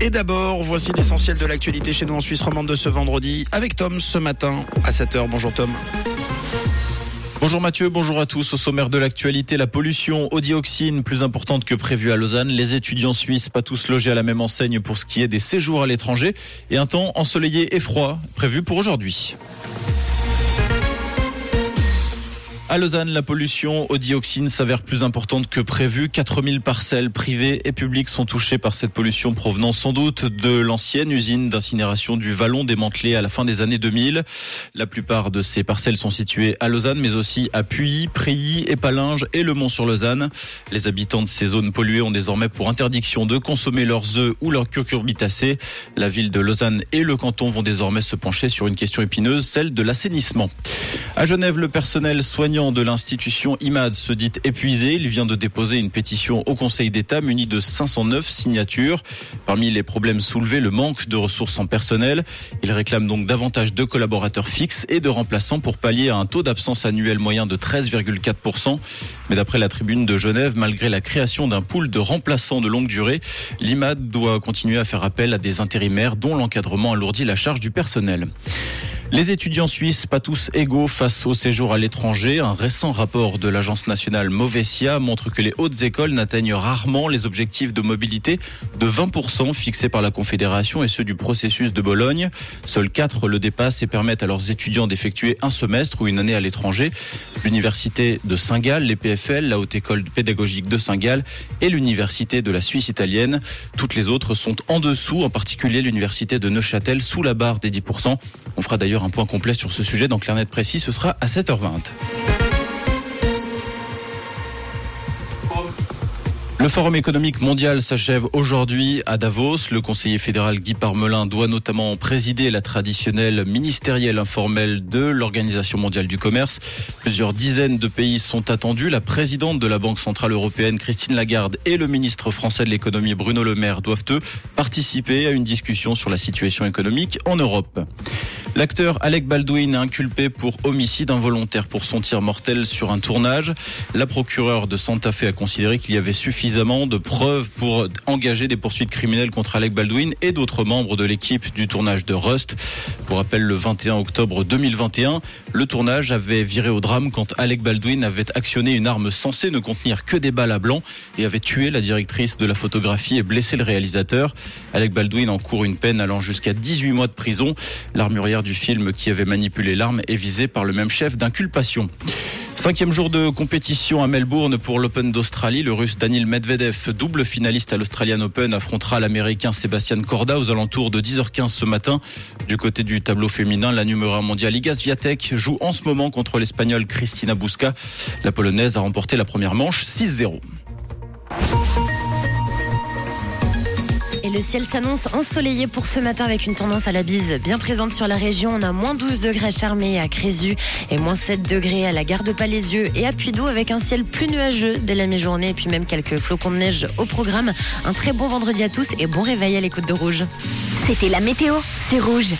Et d'abord, voici l'essentiel de l'actualité chez nous en Suisse romande de ce vendredi avec Tom ce matin à 7h. Bonjour Tom. Bonjour Mathieu, bonjour à tous. Au sommaire de l'actualité, la pollution au dioxine plus importante que prévu à Lausanne. Les étudiants suisses pas tous logés à la même enseigne pour ce qui est des séjours à l'étranger et un temps ensoleillé et froid prévu pour aujourd'hui. À Lausanne, la pollution au dioxine s'avère plus importante que prévu. 4000 parcelles privées et publiques sont touchées par cette pollution provenant sans doute de l'ancienne usine d'incinération du Vallon démantelée à la fin des années 2000. La plupart de ces parcelles sont situées à Lausanne, mais aussi à Puy, Prilly, Épalinges et Le Mont-sur-Lausanne. Les habitants de ces zones polluées ont désormais pour interdiction de consommer leurs œufs ou leurs cucurbitacées. La ville de Lausanne et le canton vont désormais se pencher sur une question épineuse, celle de l'assainissement. À Genève, le personnel soignant de l'institution IMAD se dit épuisé. Il vient de déposer une pétition au Conseil d'État munie de 509 signatures. Parmi les problèmes soulevés, le manque de ressources en personnel. Il réclame donc davantage de collaborateurs fixes et de remplaçants pour pallier à un taux d'absence annuel moyen de 13,4%. Mais d'après la tribune de Genève, malgré la création d'un pool de remplaçants de longue durée, l'IMAD doit continuer à faire appel à des intérimaires dont l'encadrement alourdit la charge du personnel. Les étudiants suisses, pas tous égaux face au séjour à l'étranger. Un récent rapport de l'agence nationale Movesia montre que les hautes écoles n'atteignent rarement les objectifs de mobilité de 20% fixés par la Confédération et ceux du processus de Bologne. Seuls quatre le dépassent et permettent à leurs étudiants d'effectuer un semestre ou une année à l'étranger. L'université de Saint-Gall, les PFL, la haute école pédagogique de Saint-Gall et l'université de la Suisse italienne. Toutes les autres sont en dessous, en particulier l'université de Neuchâtel sous la barre des 10%. On fera un point complet sur ce sujet dans Clarnet Précis, ce sera à 7h20. Le Forum économique mondial s'achève aujourd'hui à Davos. Le conseiller fédéral Guy Parmelin doit notamment présider la traditionnelle ministérielle informelle de l'Organisation mondiale du commerce. Plusieurs dizaines de pays sont attendus. La présidente de la Banque centrale européenne Christine Lagarde et le ministre français de l'économie Bruno Le Maire doivent eux participer à une discussion sur la situation économique en Europe. L'acteur Alec Baldwin est inculpé pour homicide involontaire pour son tir mortel sur un tournage. La procureure de Santa Fe a considéré qu'il y avait suffisamment de preuves pour engager des poursuites criminelles contre Alec Baldwin et d'autres membres de l'équipe du tournage de Rust. Pour rappel, le 21 octobre 2021, le tournage avait viré au drame quand Alec Baldwin avait actionné une arme censée ne contenir que des balles à blanc et avait tué la directrice de la photographie et blessé le réalisateur. Alec Baldwin encourt une peine allant jusqu'à 18 mois de prison. L'armurière du film qui avait manipulé l'arme est visé par le même chef d'inculpation. Cinquième jour de compétition à Melbourne pour l'Open d'Australie. Le russe Daniel Medvedev, double finaliste à l'Australian Open, affrontera l'américain Sébastien Corda aux alentours de 10h15 ce matin. Du côté du tableau féminin, la numéro 1 mondiale Iga Swiatek joue en ce moment contre l'espagnole Cristina Busca. La polonaise a remporté la première manche 6-0. Et le ciel s'annonce ensoleillé pour ce matin avec une tendance à la bise bien présente sur la région. On a moins 12 degrés à Charmé à Crézu et moins 7 degrés à la gare de Palaisieux et à Puydou avec un ciel plus nuageux dès la mi-journée et puis même quelques flocons de neige au programme. Un très bon vendredi à tous et bon réveil à l'écoute de Rouge. C'était la météo, c'est Rouge.